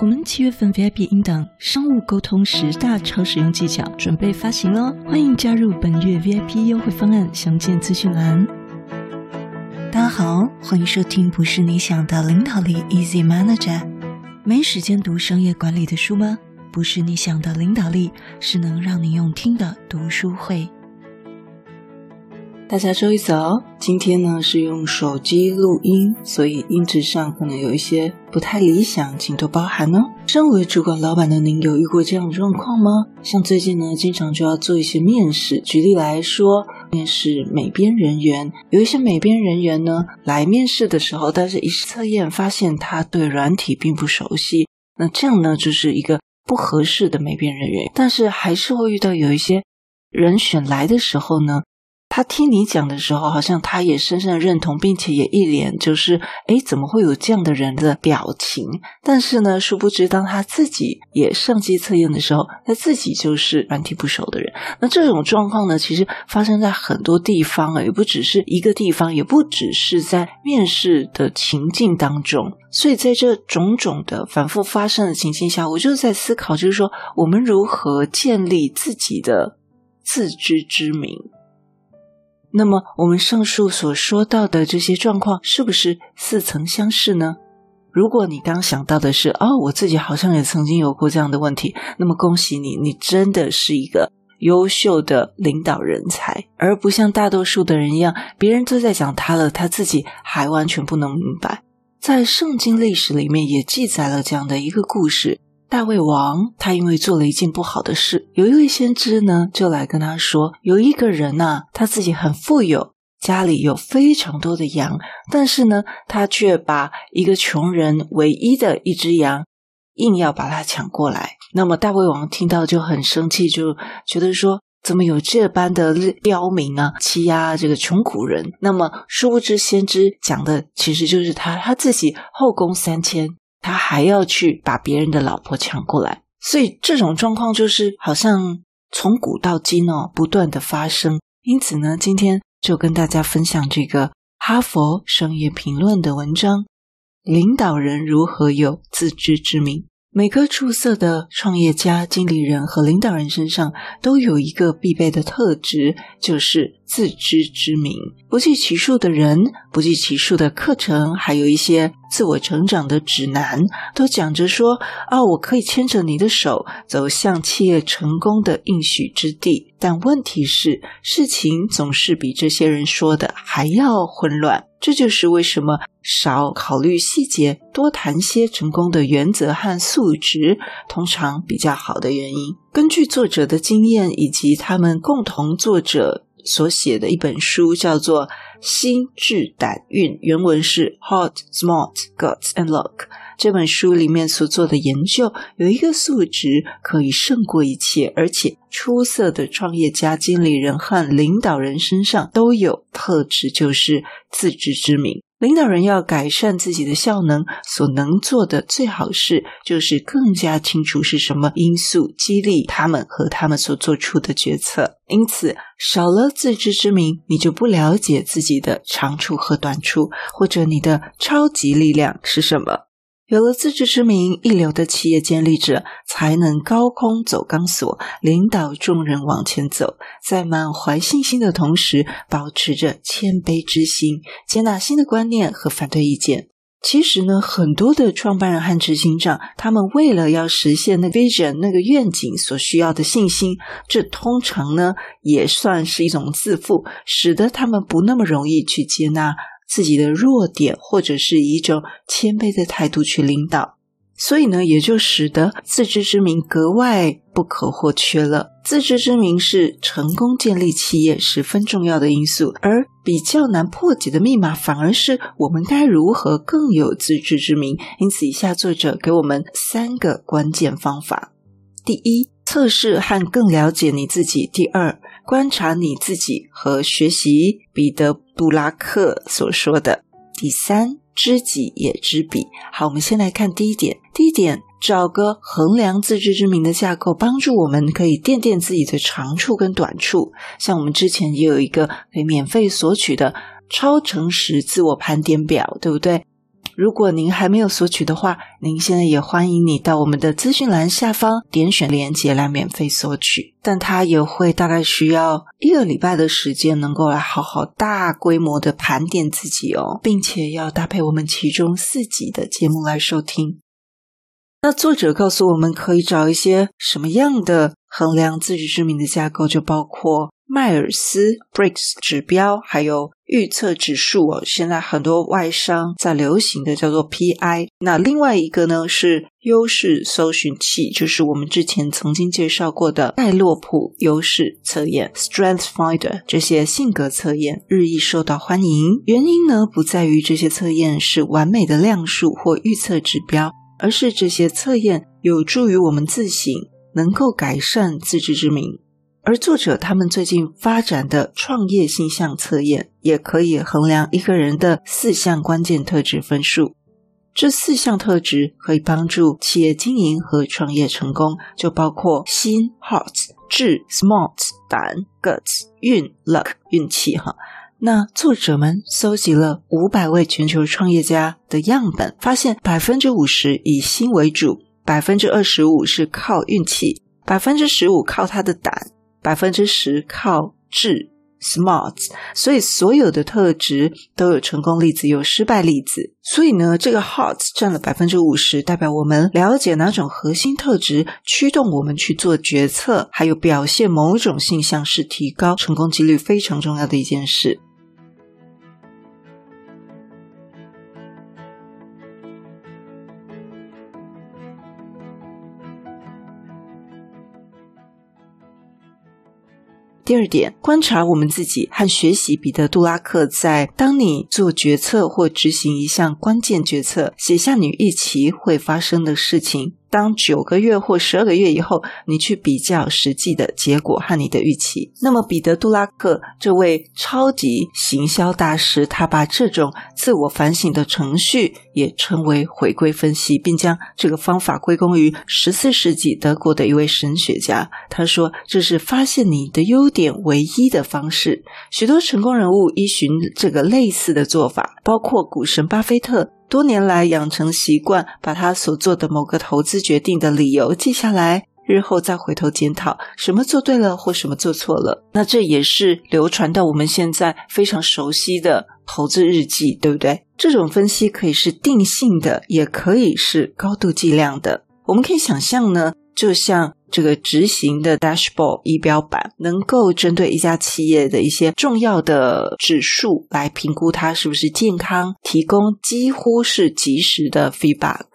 我们七月份 VIP 音档《商务沟通十大超实用技巧》准备发行喽，欢迎加入本月 VIP 优惠方案，详见资讯栏。大家好，欢迎收听《不是你想的领导力 Easy Manager》。没时间读商业管理的书吗？不是你想的领导力，是能让你用听的读书会。大家周一早，今天呢是用手机录音，所以音质上可能有一些不太理想，请多包涵哦。身为主管老板的您，有遇过这样的状况吗？像最近呢，经常就要做一些面试。举例来说，面试美编人员，有一些美编人员呢来面试的时候，但是一测验发现他对软体并不熟悉，那这样呢就是一个不合适的美编人员。但是还是会遇到有一些人选来的时候呢。他听你讲的时候，好像他也深深的认同，并且也一脸就是，诶，怎么会有这样的人的表情？但是呢，殊不知当他自己也上机测验的时候，他自己就是软体不熟的人。那这种状况呢，其实发生在很多地方啊，也不只是一个地方，也不只是在面试的情境当中。所以在这种种的反复发生的情境下，我就在思考，就是说，我们如何建立自己的自知之明。那么，我们上述所说到的这些状况，是不是似曾相识呢？如果你刚想到的是，哦，我自己好像也曾经有过这样的问题，那么恭喜你，你真的是一个优秀的领导人才，而不像大多数的人一样，别人都在讲他了，他自己还完全不能明白。在圣经历史里面也记载了这样的一个故事。大卫王他因为做了一件不好的事，有一位先知呢就来跟他说，有一个人呐、他自己很富有，家里有非常多的羊，但是呢，他却把一个穷人唯一的一只羊硬要把它抢过来。那么大卫王听到就很生气，就觉得说，怎么有这般的刁民啊，欺压这个穷苦人？那么殊不知先知讲的其实就是他他自己后宫三千。他还要去把别人的老婆抢过来，所以这种状况就是好像从古到今哦，不断的发生。因此呢，今天就跟大家分享这个哈佛商业评论的文章：领导人如何有自知之明。每个出色的创业家、经理人和领导人身上都有一个必备的特质，就是自知之明。不计其数的人，不计其数的课程，还有一些自我成长的指南，都讲着说：“啊，我可以牵着你的手，走向企业成功的应许之地。”但问题是，事情总是比这些人说的还要混乱。这就是为什么少考虑细节，多谈些成功的原则和素质，通常比较好的原因。根据作者的经验以及他们共同作者所写的一本书，叫做《心智胆运》，原文是 Heart, Smart, Guts and Luck。这本书里面所做的研究，有一个素质可以胜过一切，而且出色的创业家、经理人和领导人身上都有特质，就是自知之明。领导人要改善自己的效能，所能做的最好事就是更加清楚是什么因素激励他们和他们所做出的决策。因此，少了自知之明，你就不了解自己的长处和短处，或者你的超级力量是什么。有了自知之明，一流的企业建立者才能高空走钢索，领导众人往前走，在满怀信心的同时，保持着谦卑之心，接纳新的观念和反对意见。其实呢，很多的创办人和执行长，他们为了要实现那个 vision 那个愿景所需要的信心，这通常呢也算是一种自负，使得他们不那么容易去接纳。自己的弱点，或者是以一种谦卑的态度去领导，所以呢，也就使得自知之明格外不可或缺了。自知之明是成功建立企业十分重要的因素，而比较难破解的密码，反而是我们该如何更有自知之明。因此，以下作者给我们三个关键方法：第一，测试和更了解你自己；第二，观察你自己和学习彼得·杜拉克所说的。第三，知己也知彼。好，我们先来看第一点。第一点，找个衡量自知之明的架构，帮助我们可以垫垫自己的长处跟短处。像我们之前也有一个可以免费索取的超诚实自我盘点表，对不对？如果您还没有索取的话，您现在也欢迎你到我们的资讯栏下方点选链接来免费索取。但它也会大概需要一个礼拜的时间，能够来好好大规模的盘点自己哦，并且要搭配我们其中四集的节目来收听。那作者告诉我们，可以找一些什么样的衡量自知之明的架构，就包括。迈尔斯 Briggs 指标，还有预测指数哦，现在很多外商在流行的叫做 PI。那另外一个呢是优势搜寻器，就是我们之前曾经介绍过的盖洛普优势测验 Strength Finder。这些性格测验日益受到欢迎，原因呢不在于这些测验是完美的量数或预测指标，而是这些测验有助于我们自省，能够改善自知之明。而作者他们最近发展的创业性向测验，也可以衡量一个人的四项关键特质分数。这四项特质可以帮助企业经营和创业成功，就包括心 （heart）、智 （smart）、胆 （guts）、运 （luck）、运气。哈，那作者们搜集了五百位全球创业家的样本，发现百分之五十以心为主，百分之二十五是靠运气，百分之十五靠他的胆。百分之十靠智 smart，所以所有的特质都有成功例子，有失败例子。所以呢，这个 heart 占了百分之五十，代表我们了解哪种核心特质驱动我们去做决策，还有表现某种性向，是提高成功几率非常重要的一件事。第二点，观察我们自己和学习彼得·杜拉克在《当你做决策或执行一项关键决策，写下你预期会发生的事情》。当九个月或十二个月以后，你去比较实际的结果和你的预期，那么彼得·杜拉克这位超级行销大师，他把这种自我反省的程序也称为回归分析，并将这个方法归功于十四世纪德国的一位神学家。他说：“这是发现你的优点唯一的方式。”许多成功人物依循这个类似的做法，包括股神巴菲特。多年来养成习惯，把他所做的某个投资决定的理由记下来，日后再回头检讨什么做对了或什么做错了。那这也是流传到我们现在非常熟悉的投资日记，对不对？这种分析可以是定性的，也可以是高度计量的。我们可以想象呢，就像。这个执行的 dashboard 仪表板能够针对一家企业的一些重要的指数来评估它是不是健康，提供几乎是即时的 feedback。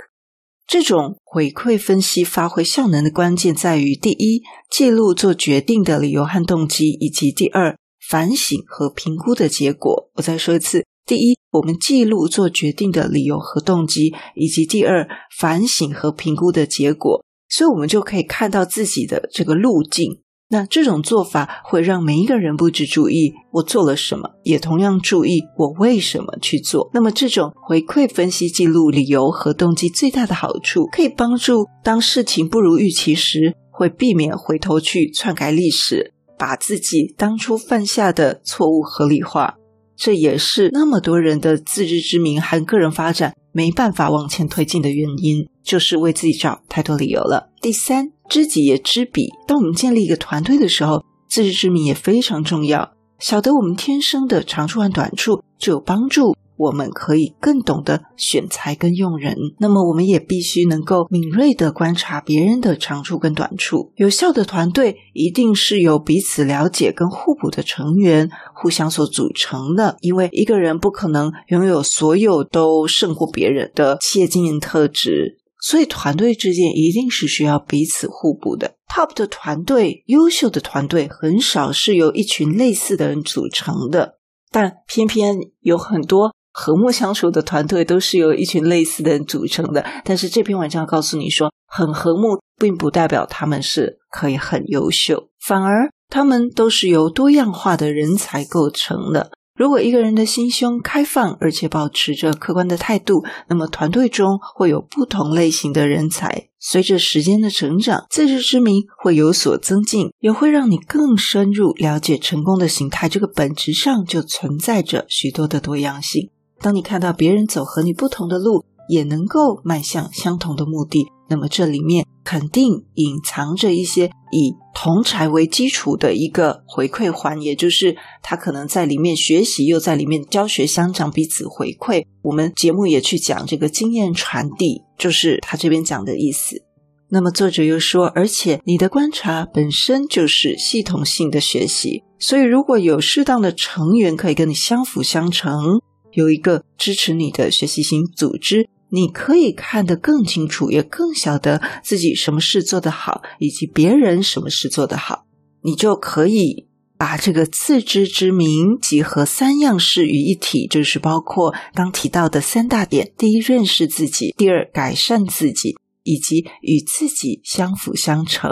这种回馈分析发挥效能的关键在于：第一，记录做决定的理由和动机，以及第二，反省和评估的结果。我再说一次：第一，我们记录做决定的理由和动机，以及第二，反省和评估的结果。所以，我们就可以看到自己的这个路径。那这种做法会让每一个人不止注意我做了什么，也同样注意我为什么去做。那么，这种回馈分析记录理由和动机最大的好处，可以帮助当事情不如预期时，会避免回头去篡改历史，把自己当初犯下的错误合理化。这也是那么多人的自知之明和个人发展没办法往前推进的原因，就是为自己找太多理由了。第三，知己也知彼。当我们建立一个团队的时候，自知之明也非常重要。晓得我们天生的长处和短处，就有帮助。我们可以更懂得选才跟用人，那么我们也必须能够敏锐地观察别人的长处跟短处。有效的团队一定是由彼此了解跟互补的成员互相所组成的，因为一个人不可能拥有所有都胜过别人的企业经营特质，所以团队之间一定是需要彼此互补的。Top 的团队，优秀的团队很少是由一群类似的人组成的，但偏偏有很多。和睦相处的团队都是由一群类似的人组成的，但是这篇文章告诉你说，很和睦并不代表他们是可以很优秀，反而他们都是由多样化的人才构成的。如果一个人的心胸开放，而且保持着客观的态度，那么团队中会有不同类型的人才。随着时间的成长，自知之明会有所增进，也会让你更深入了解成功的形态。这个本质上就存在着许多的多样性。当你看到别人走和你不同的路，也能够迈向相同的目的，那么这里面肯定隐藏着一些以同侪为基础的一个回馈环，也就是他可能在里面学习，又在里面教学相长，彼此回馈。我们节目也去讲这个经验传递，就是他这边讲的意思。那么作者又说，而且你的观察本身就是系统性的学习，所以如果有适当的成员可以跟你相辅相成，有一个支持你的学习型组织。你可以看得更清楚，也更晓得自己什么事做得好，以及别人什么事做得好。你就可以把这个自知之明集合三样事于一体，就是包括刚提到的三大点：第一，认识自己；第二，改善自己；以及与自己相辅相成。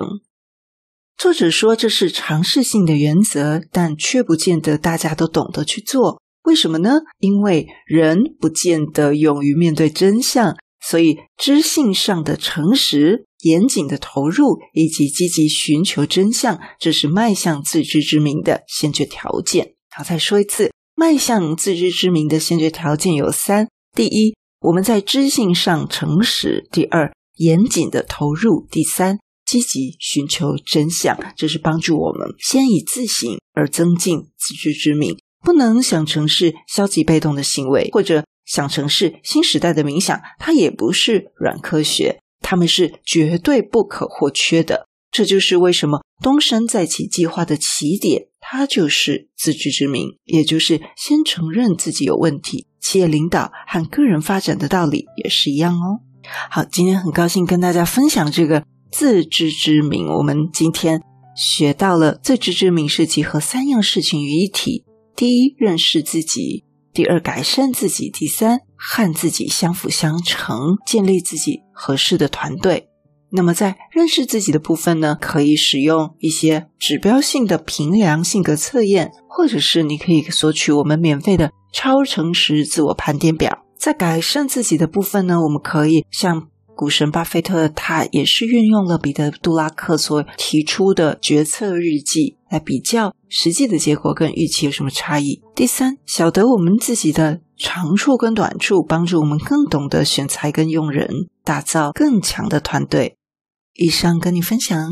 作者说这是尝试性的原则，但却不见得大家都懂得去做。为什么呢？因为人不见得勇于面对真相，所以知性上的诚实、严谨的投入以及积极寻求真相，这是迈向自知之明的先决条件。好，再说一次，迈向自知之明的先决条件有三：第一，我们在知性上诚实；第二，严谨的投入；第三，积极寻求真相。这是帮助我们先以自省而增进自知之明。不能想成是消极被动的行为，或者想成是新时代的冥想，它也不是软科学，它们是绝对不可或缺的。这就是为什么东山再起计划的起点，它就是自知之明，也就是先承认自己有问题。企业领导和个人发展的道理也是一样哦。好，今天很高兴跟大家分享这个自知之明。我们今天学到了自知之明是集合三样事情于一体。第一，认识自己；第二，改善自己；第三，和自己相辅相成，建立自己合适的团队。那么，在认识自己的部分呢，可以使用一些指标性的评量性格测验，或者是你可以索取我们免费的超诚实自我盘点表。在改善自己的部分呢，我们可以像。股神巴菲特，他也是运用了彼得·杜拉克所提出的决策日记来比较实际的结果跟预期有什么差异。第三，晓得我们自己的长处跟短处，帮助我们更懂得选材跟用人，打造更强的团队。以上跟你分享。